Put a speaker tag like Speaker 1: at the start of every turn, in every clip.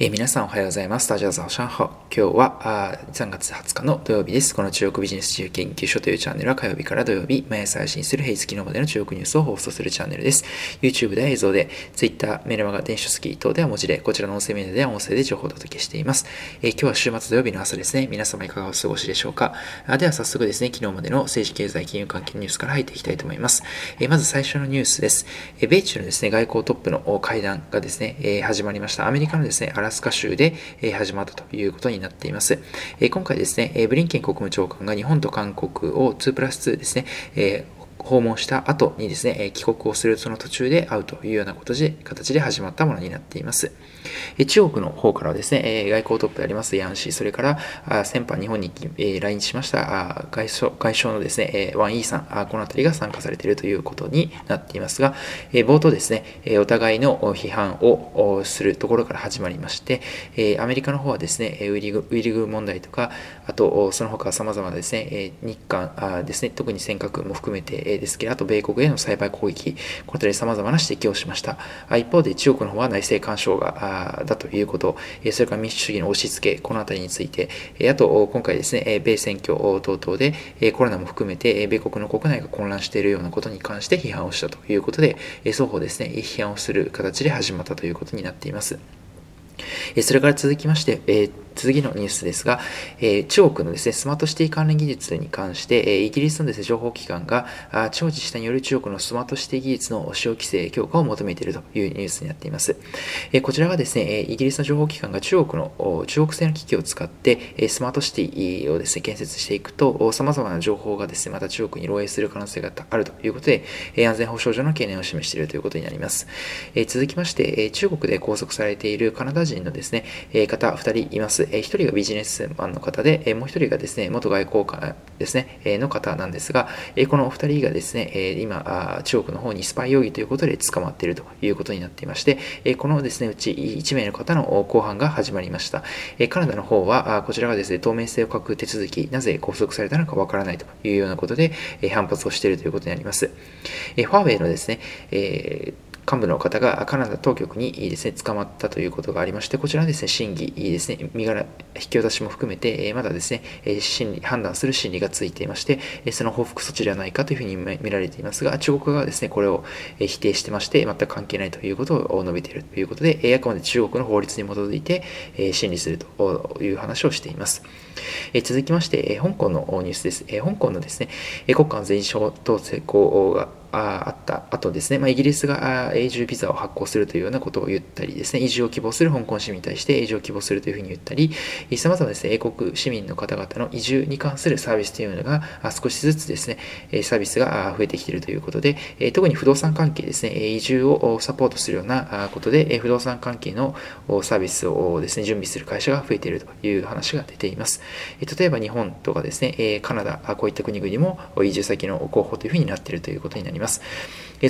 Speaker 1: えー、皆さんおはようございます。大家早上好。今日はあ3月20日の土曜日です。この中国ビジネス自由研究所というチャンネルは火曜日から土曜日、毎朝配信する平日昨日までの中国ニュースを放送するチャンネルです。YouTube では映像で、Twitter、メルマガ、電子書籍等では文字で、こちらの音声メディアでは音声で情報をお届けしています。えー、今日は週末土曜日の朝ですね。皆様いかがお過ごしでしょうか？あでは早速ですね、昨日までの政治経済金融関係ニュースから入っていきたいと思います。えー、まず最初のニュースです。え米中のですね、外交トップの会談がですね、え始まりました。アメリカのですね、スカ州で、始まったということになっています。今回ですね、ブリンケン国務長官が日本と韓国を2プラス2ですね、訪問した後にですね、帰国をするその途中で会うというような形で形で始まったものになっています。中国の方からはですね、外交トップでありますヤンシー、それから先般日本に来日しました外相外相のですね、ワン・イーさん、この辺りが参加されているということになっていますが、冒頭ですね、お互いの批判をするところから始まりまして、アメリカの方はですね、ウィリグウィリグ問題とか、あとその他様々ですね、日韓ですね、特に尖閣も含めてですけど、あと米国へのサイバー攻撃、この辺り様々な指摘をしました。一方で中国の方は内政干渉がだということ、それから民主主義の押し付け、この辺りについて、あと今回ですね、米選挙等々でコロナも含めて米国の国内が混乱しているようなことに関して批判をしたということで、双方ですね、批判をする形で始まったということになっています。それから続きまして、次のニュースですが、えー、中国のですね、スマートシティ関連技術に関して、えー、イギリスのですね、情報機関が、あ地方自治体による中国のスマートシティ技術の使用規制強化を求めているというニュースになっています。えー、こちらはですね、イギリスの情報機関が中国の中国製の機器を使って、スマートシティをですね、建設していくと、様々な情報がですね、また中国に漏洩する可能性があるということで、安全保障上の懸念を示しているということになります。え続きまして、中国で拘束されているカナダ人のですね、方2人います。1人がビジネスマンの方で、えもう一人がですね、元外交官ですね、えの方なんですが、えこのお二人がですね、え今、中国の方にスパイ容疑ということで捕まっているということになっていまして、えこのですね、うち1名の方の公判が始まりました。えカナダの方は、こちらがですね、透明性を欠く手続き、なぜ拘束されたのかわからないというようなことで、え反発をしているということになります。えファーウェイのですね、えー幹部の方がカナダ当局にですね、捕まったということがありまして、こちらですね、審議ですね、身柄引き渡しも含めて、まだですね、審理、判断する審理がついていまして、その報復措置ではないかというふうに見られていますが、中国側はですね、これを否定してまして、全く関係ないということを述べているということで、あくまで中国の法律に基づいて審理するという話をしています。続きまして、香港のニュースです。香港のですね、国家安全省統制校があった後ですね、まあ、イギリスが永住ビザを発行するというようなことを言ったりですね、移住を希望する香港市民に対して永住を希望するというふうに言ったり、様々ですね、英国市民の方々の移住に関するサービスというのが少しずつですね、サービスが増えてきているということで、特に不動産関係ですね、移住をサポートするようなことで、不動産関係のサービスをですね、準備する会社が増えているという話が出ています。例えば日本とかですね、カナダ、こういった国々も移住先の候補というふうになっているということになります。ります。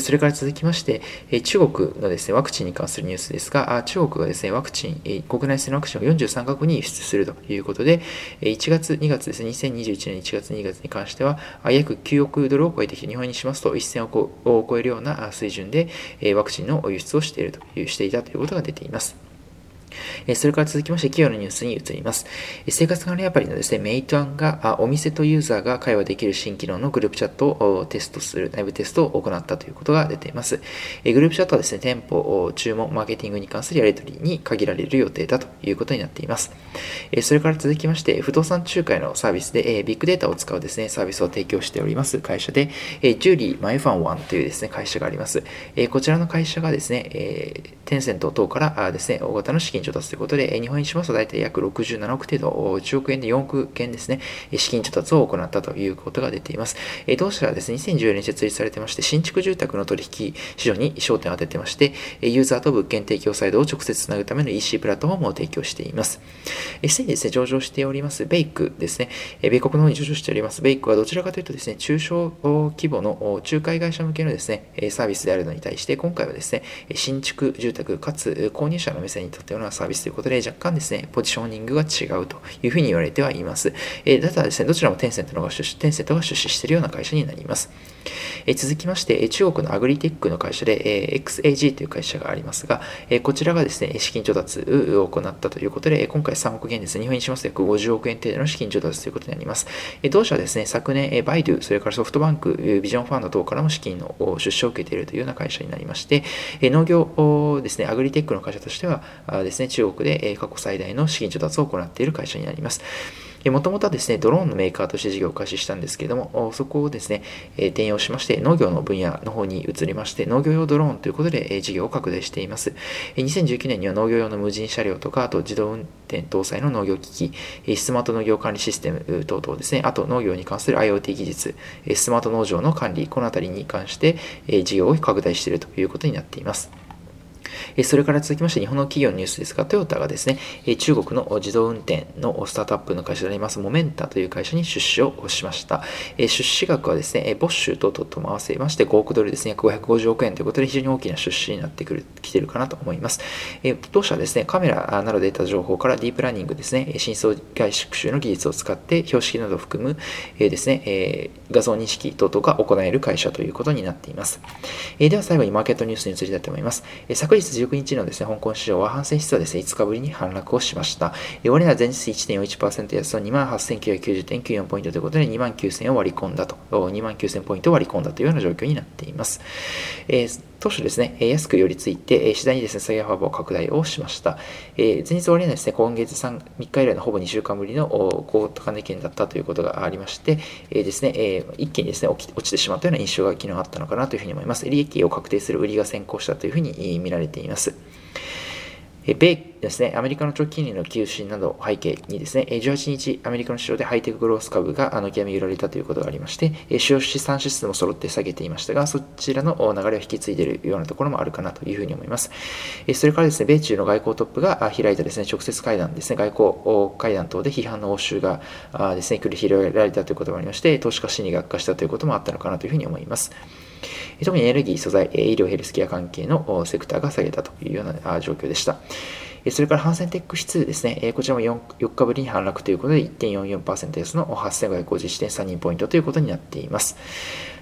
Speaker 1: それから続きまして、中国のですね、ワクチンに関するニュースですが、中国がですね、ワクチン、国内製のワクチンを43カ国に輸出するということで、1月、2月ですね、2021年1月、2月に関しては、約9億ドルを超えてきて、日本にしますと1000億を超えるような水準で、ワクチンの輸出をしているという、していたということが出ています。えそれから続きまして企業のニュースに移ります。え生活管理アプリのですね、メイトアンがお店とユーザーが会話できる新機能のグループチャットをテストする、内部テストを行ったということが出ています。えグループチャットはですね、店舗、注文、マーケティングに関するやり取りに限られる予定だということになっています。えそれから続きまして、不動産仲介のサービスでえビッグデータを使うですね、サービスを提供しております会社で、えジュリーマイファンワンというですね、会社があります。えこちらの会社がですね、えテンセント等からあですね、大型の資金調達ということで、日本円にしますと大体約67億程度、1億円で4億円ですね、資金調達を行ったということが出ています。同社はですね、2014年設立されてまして、新築住宅の取引市場に焦点を当ててまして、ユーザーと物件提供サイドを直接つなぐための EC プラットフォームを提供しています。すでにですね、上場しておりますベイクですね、米国の方に上場しておりますベイクはどちらかというとですね、中小規模の仲介会社向けのですね、サービスであるのに対して、今回はですね、新築住宅かつ購入者の目線にとってのなサービスということで、若干ですね、ポジショニングが違うというふうに言われてはいます。えー、ただですね、どちらもテンセントのが出資、テンセントが出資しているような会社になります。え、続きまして、中国のアグリテックの会社で、え、XAG という会社がありますが、えこちらがですね、資金調達を行ったということで、今回3億元ですね、日本にしますと約50億円程度の資金調達ということになります。え同社はですね、昨年、えバイドゥ、それからソフトバンク、ビジョンファンド等からも資金の出資を受けているというような会社になりまして、え農業ですね、アグリテックの会社としてはですね、中国で過去最大の資金調達を行っている会社になります。もともとはですね、ドローンのメーカーとして事業を開始したんですけれども、そこをですね、転用しまして、農業の分野の方に移りまして、農業用ドローンということで事業を拡大しています。2019年には農業用の無人車両とか、あと自動運転搭載の農業機器、スマート農業管理システム等々ですね、あと農業に関する IoT 技術、スマート農場の管理、このあたりに関して事業を拡大しているということになっています。それから続きまして日本の企業のニュースですが、トヨタがですね、中国の自動運転のスタートアップの会社であります、モメンタという会社に出資をしました。出資額はですね、ボッシュ等々とも合わせまして5億ドルですね、約550億円ということで非常に大きな出資になってくる、来てるかなと思います。当社はですね、カメラなどで得た情報からディープラーニングですね、深層外縮集の技術を使って標識などを含むですね、画像認識等々が行える会社ということになっています。では最後にマーケットニュースに移りたいと思います。昨日16日のですね、香港市場は反戦指数はですね、5日ぶりに反落をしました。終値は前日1.41%安の28,990.94ポイントということで、2万9000を割り込んだと、2万9000ポイントを割り込んだというような状況になっています。えー当初ですね、安く寄り付いて、次第にですね、下げ幅を拡大をしました。え前日終値はですね、今月 3, 3日以来のほぼ2週間ぶりの高高値圏だったということがありまして、えですね、え一気にですね、落ちてしまったような印象が昨日あったのかなというふうに思います。利益を確定する売りが先行したというふうに見られています。米ですね、アメリカの長期金利の急進などを背景にですね、18日、アメリカの市場でハイテクグロース株が軒並み売られたということがありまして、主要資産指数も揃って下げていましたが、そちらの流れを引き継いでいるようなところもあるかなというふうに思います。それからですね、米中の外交トップが開いたですね、直接会談ですね、外交会談等で批判の応酬がですね、繰り広げられたということもありまして、投資家心理が悪化したということもあったのかなというふうに思います。特にエネルギー、素材、医療、ヘルスケア関係のセクターが下げたというような状況でした。それからハンセンテック指数ですね、こちらも 4, 4日ぶりに反落ということで1.44%安の8551.32ポイントということになっています。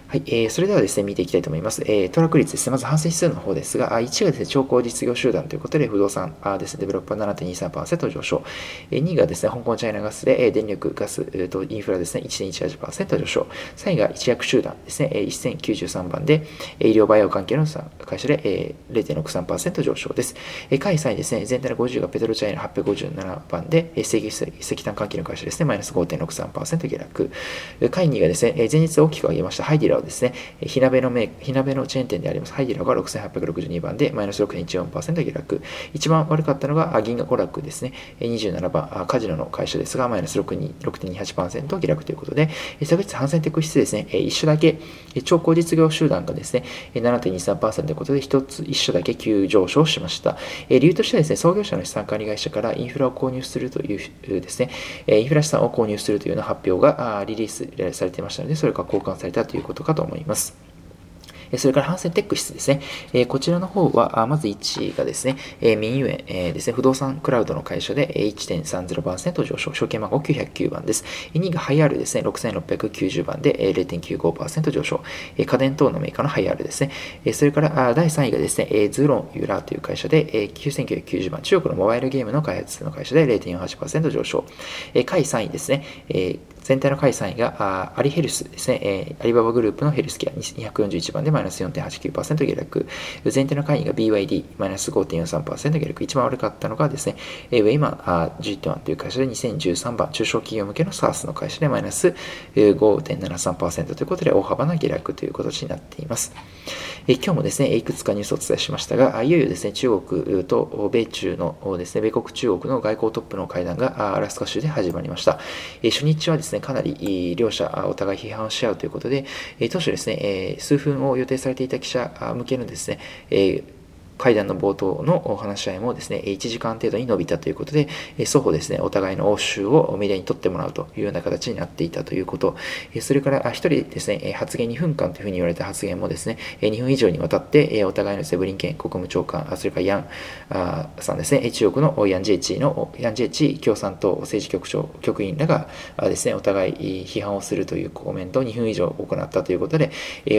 Speaker 1: はい、えー、それではですね、見ていきたいと思います。えー、トラック率ですね、まず反省指数の方ですが、1がですね、超高実業集団ということで、不動産あですね、デベロッパー7.23%上昇。えー、2がですね、香港チャイナガスで、えー、電力、ガス、えー、とインフラですね、1.18%上昇。3位が一薬集団ですね、えー、1093番で、医療バイオ関係の会社で、えー、0.63%上昇です。えー、下位3位ですね、全体の50がペトロチャイナ857番で、えー、石石炭関係の会社ですね、マイナス5.63%下落。下位2がですね、前日大きく上げましたハイディラをですね、火鍋のメ火鍋のチェーン店でありますハイディラが6862番でマイナス6.14%下落。一番悪かったのが銀河娯楽ですね、27番、カジノの会社ですが、マイナス6.28%下落ということで、昨日反戦テック指数ですね、一緒だけ、超高実業集団がですね、7.23%ということで、一つ一緒だけ急上昇しました。理由としてはですね、創業者の資産管理会社からインフラを購入するというですね、インフラ資産を購入するというような発表がリリースされていましたので、それが交換されたということかと思います。それから反戦テック室ですね。こちらの方は、まず1位がですね、ミンユエンですね、不動産クラウドの会社で1.30%上昇、証券番号909番です。2位がハイアールですね、6690番で0.95%上昇、家電等のメーカーのハイアールですね。それから第3位がですね、ズーロンユーラーという会社で9990番、中国のモバイルゲームの開発の会社で0.48%上昇。下位3位ですね、全体の下位3位がアリヘルスですね、えー、アリババグループのヘルスケア241番でマイナス4.89%下落。全体の下位が BYD マイナス5.43%下落。一番悪かったのがですね、ウェイマー G1 という会社で2013番、中小企業向けの SARS の会社でマイナス5.73%ということで大幅な下落という形になっています。え今日もですね、いくつかニュースをお伝えしましたが、いよいよですね、中国と米中のですね、米国中国の外交トップの会談がアラスカ州で始まりました。え初日はですね、ね、かなり両者お互い批判し合うということで、当初ですね、数分を予定されていた記者向けのですね、会談の冒頭のお話し合いもですね、1時間程度に伸びたということで、双方ですね、お互いの応酬をメディアに取ってもらうというような形になっていたということ、それから1人ですね、発言2分間というふうに言われた発言もですね、2分以上にわたって、お互いのセブリンケン国務長官、それからヤンさんですね、中国のヤン・ジェイチの、ヤン・ジェイチ共産党政治局長、局員らがですね、お互い批判をするというコメントを2分以上行ったということで、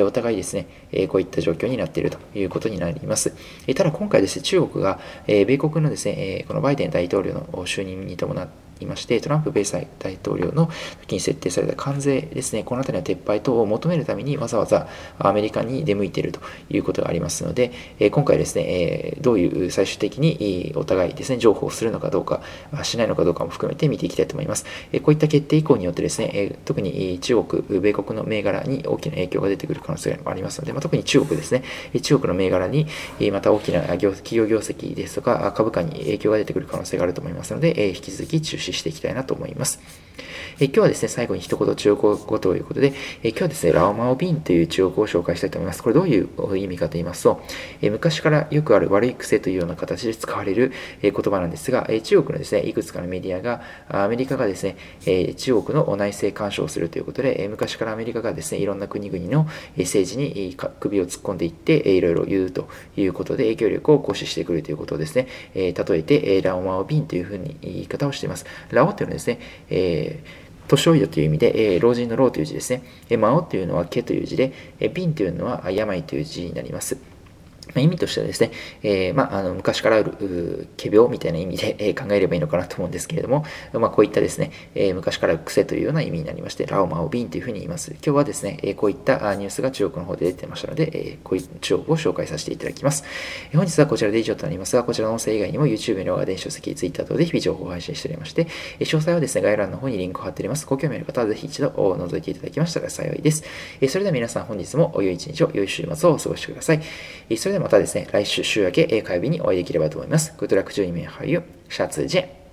Speaker 1: お互いですね、こういった状況になっているということになります。ただ今回ですね、中国が、米国のですね、このバイデン大統領の就任に伴っていまして、トランプ米大統領の時に設定された関税ですね、この辺りの撤廃等を求めるためにわざわざアメリカに出向いているということがありますので、今回ですね、どういう最終的にお互いですね、情報をするのかどうか、しないのかどうかも含めて見ていきたいと思います。こういった決定以降によってですね、特に中国、米国の銘柄に大きな影響が出てくる可能性がありますので、まあ、特に中国ですね、中国の銘柄にまた大きな企業業績ですとか株価に影響が出てくる可能性があると思いますので、引き続き注視していきたいなと思います。え今日はですね、最後に一言中国語ということで、え今日はですね、ラオマオビンという中国語を紹介したいと思います。これどういう意味かと言いますと、え昔からよくある悪い癖というような形で使われる、え言葉なんですが、え中国のですね、いくつかのメディアが、アメリカがですね、え中国の内政干渉をするということで、え昔からアメリカがですね、いろんな国々の政治に首を突っ込んでいって、いろいろ言うということで影響力を行使してくるということをですね、え例えて、ラオマオビンというふうに言い方をしています。ラオというのはですね、え年老いたという意味で、えー、老人の老という字ですね。えー、魔王というのは毛という字で、えー、瓶というのは病という字になります。ま意味としてはですね、えー、まあ、あの昔からある仮病みたいな意味で、え考えればいいのかなと思うんですけれども、まあ、こういったですね、え昔から癖というような意味になりまして、ラオマオビンというふうに言います。今日はですね、えこういったニュースが中国の方で出てましたので、えこういう中国を紹介させていただきます。本日はこちらで以上となりますが、こちらの音声以外にも YouTube の電子書籍、Twitter 等で日々情報を配信しておりまして、詳細はですね、概要欄の方にリンクを貼っております。ご興味ある方はぜひ一度覗いていただきましたら幸いです。それでは皆さん本日も良い一日を、良い週末をお過ごしください。それではまたですね、来週週明け火曜日にお会いできればと思います。グッドラック12名俳優、シャツジェン。